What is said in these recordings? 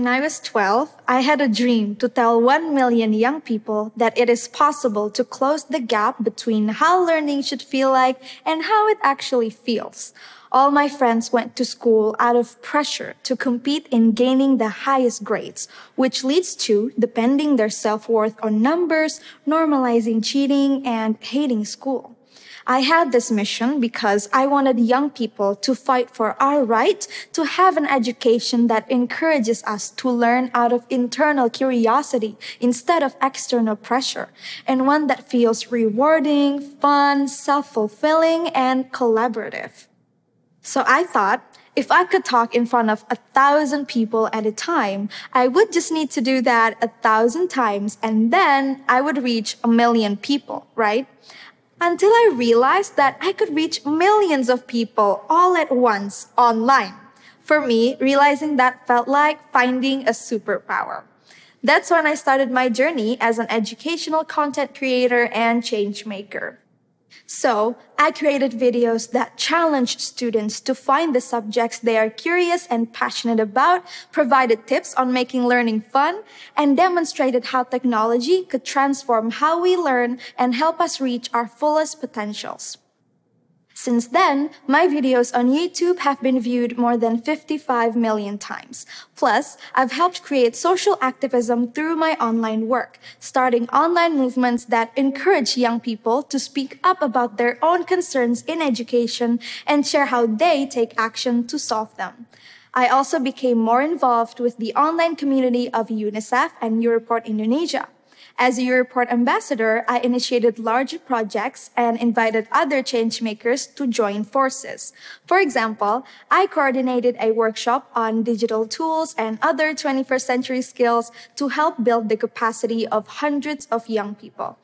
When I was 12, I had a dream to tell 1 million young people that it is possible to close the gap between how learning should feel like and how it actually feels. All my friends went to school out of pressure to compete in gaining the highest grades, which leads to depending their self-worth on numbers, normalizing cheating, and hating school. I had this mission because I wanted young people to fight for our right to have an education that encourages us to learn out of internal curiosity instead of external pressure, and one that feels rewarding, fun, self-fulfilling, and collaborative. So I thought, if I could talk in front of a thousand people at a time, I would just need to do that a thousand times and then I would reach a million people, right? Until I realized that I could reach millions of people all at once online. For me, realizing that felt like finding a superpower. That's when I started my journey as an educational content creator and change maker. So I created videos that challenged students to find the subjects they are curious and passionate about, provided tips on making learning fun, and demonstrated how technology could transform how we learn and help us reach our fullest potentials. Since then, my videos on YouTube have been viewed more than 55 million times. Plus, I've helped create social activism through my online work, starting online movements that encourage young people to speak up about their own concerns in education and share how they take action to solve them. I also became more involved with the online community of UNICEF and U-Report Indonesia. As a U-Report ambassador, I initiated large projects and invited other changemakers to join forces. For example, I coordinated a workshop on digital tools and other 21st century skills to help build the capacity of hundreds of young people.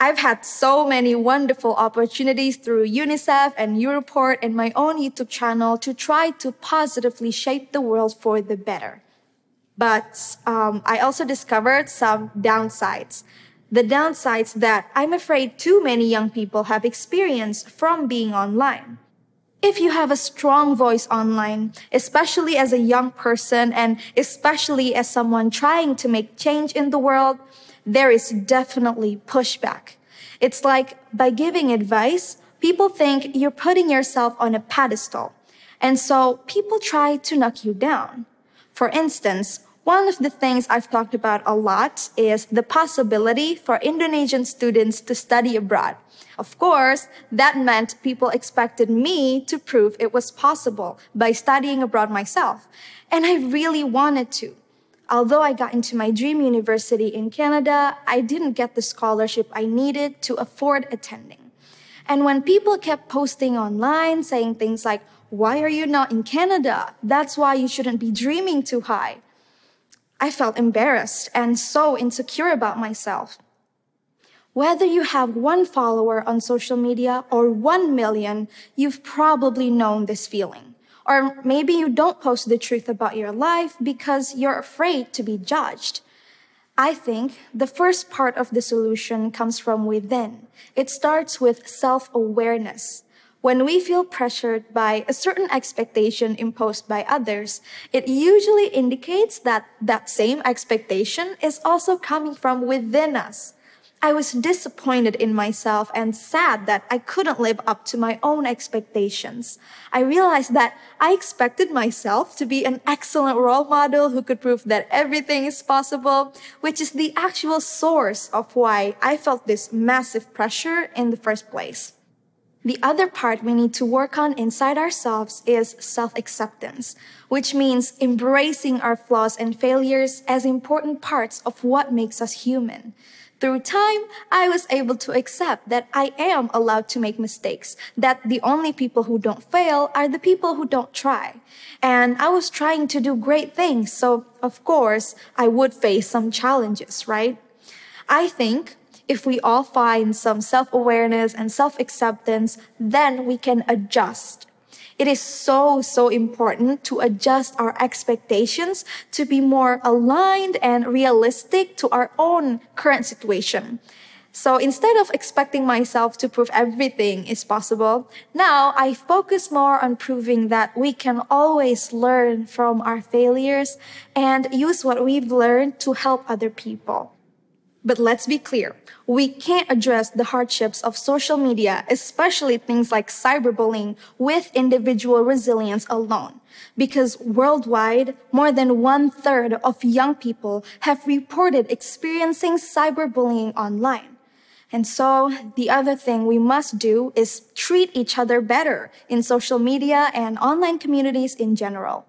I've had so many wonderful opportunities through UNICEF and U-Report and my own YouTube channel to try to positively shape the world for the better. But um, I also discovered some downsides. The downsides that I'm afraid too many young people have experienced from being online. If you have a strong voice online, especially as a young person and especially as someone trying to make change in the world, there is definitely pushback. It's like by giving advice, people think you're putting yourself on a pedestal. And so people try to knock you down. For instance, one of the things I've talked about a lot is the possibility for Indonesian students to study abroad. Of course, that meant people expected me to prove it was possible by studying abroad myself. And I really wanted to. Although I got into my dream university in Canada, I didn't get the scholarship I needed to afford attending. And when people kept posting online saying things like, why are you not in Canada? That's why you shouldn't be dreaming too high. I felt embarrassed and so insecure about myself. Whether you have one follower on social media or one million, you've probably known this feeling. Or maybe you don't post the truth about your life because you're afraid to be judged. I think the first part of the solution comes from within. It starts with self-awareness. When we feel pressured by a certain expectation imposed by others, it usually indicates that that same expectation is also coming from within us. I was disappointed in myself and sad that I couldn't live up to my own expectations. I realized that I expected myself to be an excellent role model who could prove that everything is possible, which is the actual source of why I felt this massive pressure in the first place. The other part we need to work on inside ourselves is self-acceptance, which means embracing our flaws and failures as important parts of what makes us human. Through time, I was able to accept that I am allowed to make mistakes, that the only people who don't fail are the people who don't try. And I was trying to do great things, so of course, I would face some challenges, right? I think if we all find some self-awareness and self-acceptance, then we can adjust. It is so, so important to adjust our expectations to be more aligned and realistic to our own current situation. So instead of expecting myself to prove everything is possible, now I focus more on proving that we can always learn from our failures and use what we've learned to help other people. But let's be clear. We can't address the hardships of social media, especially things like cyberbullying with individual resilience alone. Because worldwide, more than one third of young people have reported experiencing cyberbullying online. And so the other thing we must do is treat each other better in social media and online communities in general.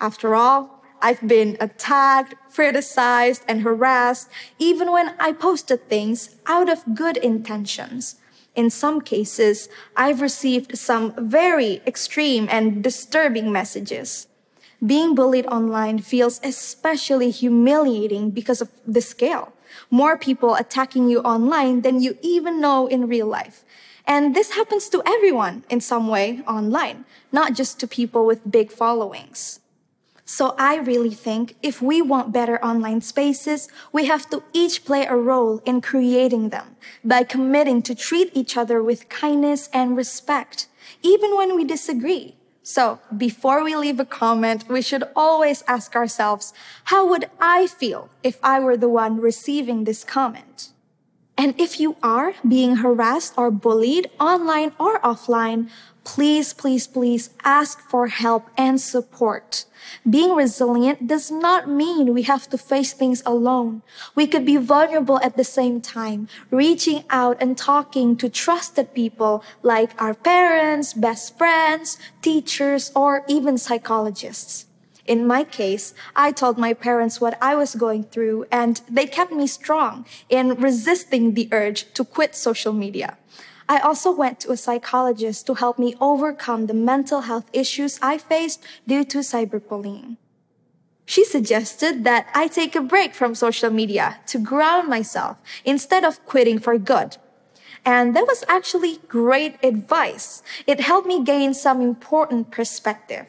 After all, I've been attacked, criticized, and harassed even when I posted things out of good intentions. In some cases, I've received some very extreme and disturbing messages. Being bullied online feels especially humiliating because of the scale. More people attacking you online than you even know in real life. And this happens to everyone in some way online, not just to people with big followings. So I really think if we want better online spaces, we have to each play a role in creating them by committing to treat each other with kindness and respect, even when we disagree. So before we leave a comment, we should always ask ourselves, how would I feel if I were the one receiving this comment? And if you are being harassed or bullied online or offline, please, please, please ask for help and support. Being resilient does not mean we have to face things alone. We could be vulnerable at the same time, reaching out and talking to trusted people like our parents, best friends, teachers, or even psychologists. In my case, I told my parents what I was going through and they kept me strong in resisting the urge to quit social media. I also went to a psychologist to help me overcome the mental health issues I faced due to cyberbullying. She suggested that I take a break from social media to ground myself instead of quitting for good. And that was actually great advice. It helped me gain some important perspective.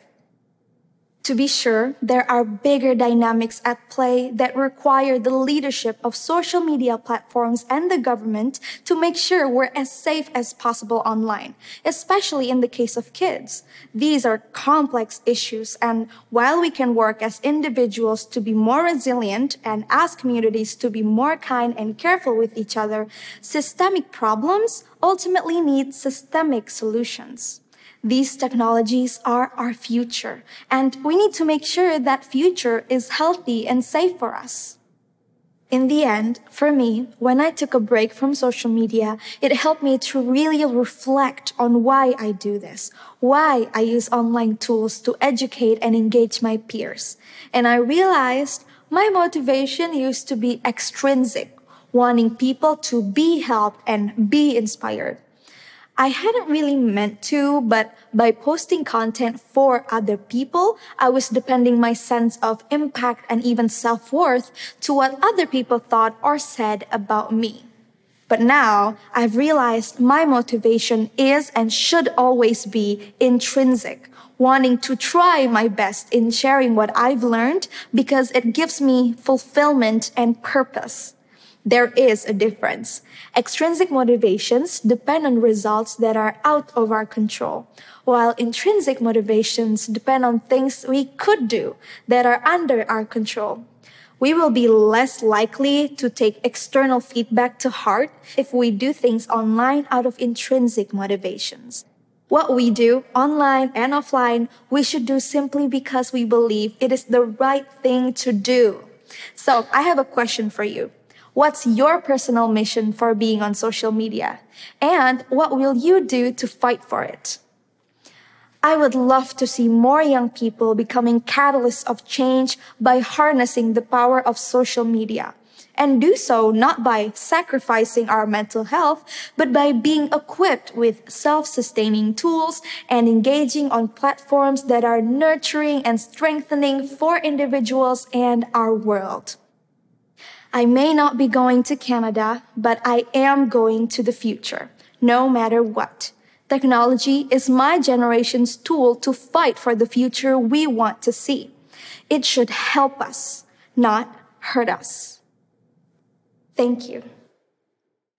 To be sure, there are bigger dynamics at play that require the leadership of social media platforms and the government to make sure we're as safe as possible online, especially in the case of kids. These are complex issues, and while we can work as individuals to be more resilient and as communities to be more kind and careful with each other, systemic problems ultimately need systemic solutions. These technologies are our future, and we need to make sure that future is healthy and safe for us. In the end, for me, when I took a break from social media, it helped me to really reflect on why I do this, why I use online tools to educate and engage my peers. And I realized my motivation used to be extrinsic, wanting people to be helped and be inspired. I hadn't really meant to, but by posting content for other people, I was depending my sense of impact and even self-worth to what other people thought or said about me. But now I've realized my motivation is and should always be intrinsic, wanting to try my best in sharing what I've learned because it gives me fulfillment and purpose. There is a difference. Extrinsic motivations depend on results that are out of our control, while intrinsic motivations depend on things we could do that are under our control. We will be less likely to take external feedback to heart if we do things online out of intrinsic motivations. What we do online and offline, we should do simply because we believe it is the right thing to do. So I have a question for you. What's your personal mission for being on social media? And what will you do to fight for it? I would love to see more young people becoming catalysts of change by harnessing the power of social media. And do so not by sacrificing our mental health, but by being equipped with self-sustaining tools and engaging on platforms that are nurturing and strengthening for individuals and our world. I may not be going to Canada, but I am going to the future, no matter what. Technology is my generation's tool to fight for the future we want to see. It should help us, not hurt us. Thank you.